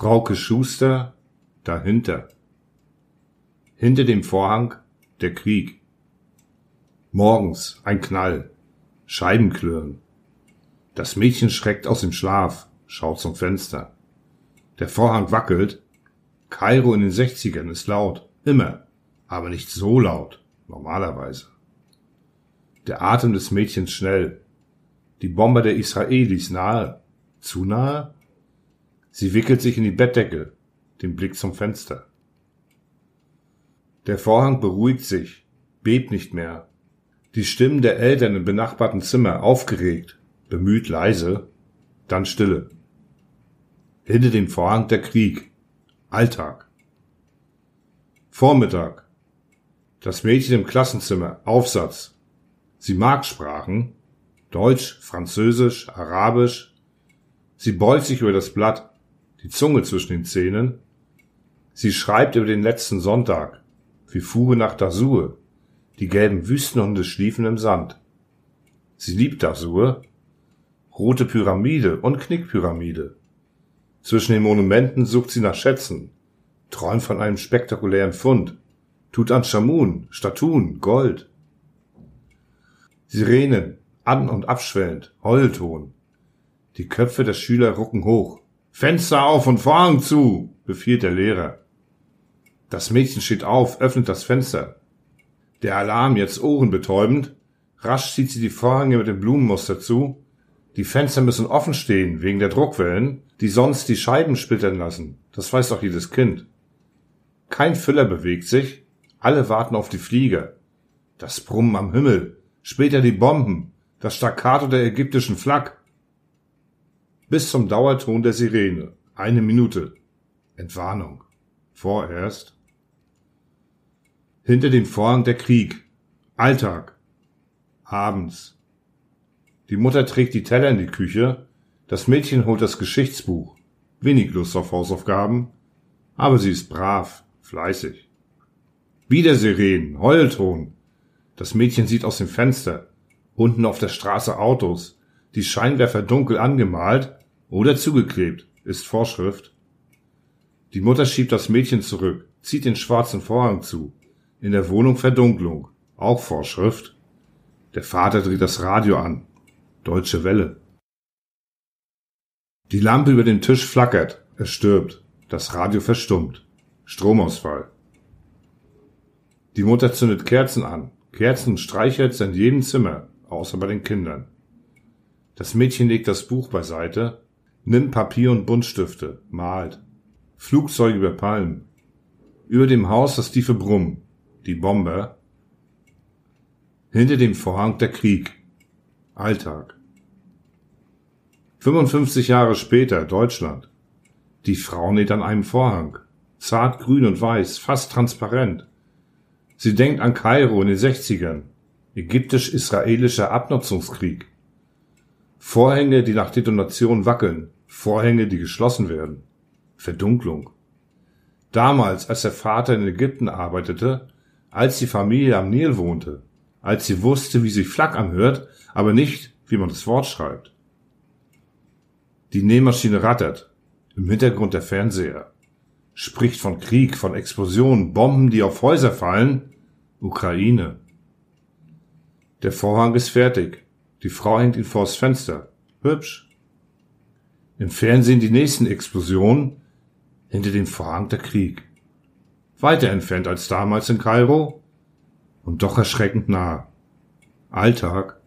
Frauke Schuster dahinter. Hinter dem Vorhang der Krieg. Morgens ein Knall, Scheibenklirren. Das Mädchen schreckt aus dem Schlaf, schaut zum Fenster. Der Vorhang wackelt. Kairo in den Sechzigern ist laut, immer, aber nicht so laut, normalerweise. Der Atem des Mädchens schnell. Die Bomber der Israelis nahe. Zu nahe? Sie wickelt sich in die Bettdecke, den Blick zum Fenster. Der Vorhang beruhigt sich, bebt nicht mehr. Die Stimmen der Eltern im benachbarten Zimmer aufgeregt, bemüht leise, dann Stille. Hinter dem Vorhang der Krieg, Alltag. Vormittag. Das Mädchen im Klassenzimmer, Aufsatz. Sie mag Sprachen, Deutsch, Französisch, Arabisch. Sie beugt sich über das Blatt, die Zunge zwischen den Zähnen. Sie schreibt über den letzten Sonntag, wie fuhre nach Dasur. Die gelben Wüstenhunde schliefen im Sand. Sie liebt Dasur. Rote Pyramide und Knickpyramide. Zwischen den Monumenten sucht sie nach Schätzen, träumt von einem spektakulären Fund, tut an Chamun, Statuen, Gold. Sirenen, an- und abschwellend, Heulton. Die Köpfe der Schüler rucken hoch. Fenster auf und Vorhang zu, befiehlt der Lehrer. Das Mädchen steht auf, öffnet das Fenster. Der Alarm jetzt ohrenbetäubend. Rasch zieht sie die Vorhänge mit dem Blumenmuster zu. Die Fenster müssen offen stehen, wegen der Druckwellen, die sonst die Scheiben splittern lassen. Das weiß doch jedes Kind. Kein Füller bewegt sich. Alle warten auf die Flieger. Das Brummen am Himmel. Später die Bomben. Das Staccato der ägyptischen Flak bis zum Dauerton der Sirene. Eine Minute. Entwarnung. Vorerst. Hinter dem Vorhang der Krieg. Alltag. Abends. Die Mutter trägt die Teller in die Küche. Das Mädchen holt das Geschichtsbuch. Wenig Lust auf Hausaufgaben. Aber sie ist brav, fleißig. Wieder Sirenen, Heulton. Das Mädchen sieht aus dem Fenster. Unten auf der Straße Autos. Die Scheinwerfer dunkel angemalt oder zugeklebt, ist Vorschrift. Die Mutter schiebt das Mädchen zurück, zieht den schwarzen Vorhang zu. In der Wohnung Verdunklung, auch Vorschrift. Der Vater dreht das Radio an. Deutsche Welle. Die Lampe über dem Tisch flackert, es stirbt. Das Radio verstummt. Stromausfall. Die Mutter zündet Kerzen an. Kerzen streichelt in jedem Zimmer, außer bei den Kindern. Das Mädchen legt das Buch beiseite, nimmt Papier und Buntstifte, malt. Flugzeuge über Palmen. Über dem Haus das tiefe Brummen. Die Bomber. Hinter dem Vorhang der Krieg. Alltag. 55 Jahre später, Deutschland. Die Frau näht an einem Vorhang. Zart grün und weiß, fast transparent. Sie denkt an Kairo in den 60ern. Ägyptisch-israelischer Abnutzungskrieg. Vorhänge, die nach Detonation wackeln. Vorhänge, die geschlossen werden. Verdunklung. Damals, als der Vater in Ägypten arbeitete, als die Familie am Nil wohnte, als sie wusste, wie sich Flak anhört, aber nicht, wie man das Wort schreibt. Die Nähmaschine rattert. Im Hintergrund der Fernseher. Spricht von Krieg, von Explosionen, Bomben, die auf Häuser fallen. Ukraine. Der Vorhang ist fertig. Die Frau hängt ihn vors Fenster. Hübsch. Im Fernsehen die nächsten Explosionen. Hinter dem Vorhang der Krieg. Weiter entfernt als damals in Kairo. Und doch erschreckend nah. Alltag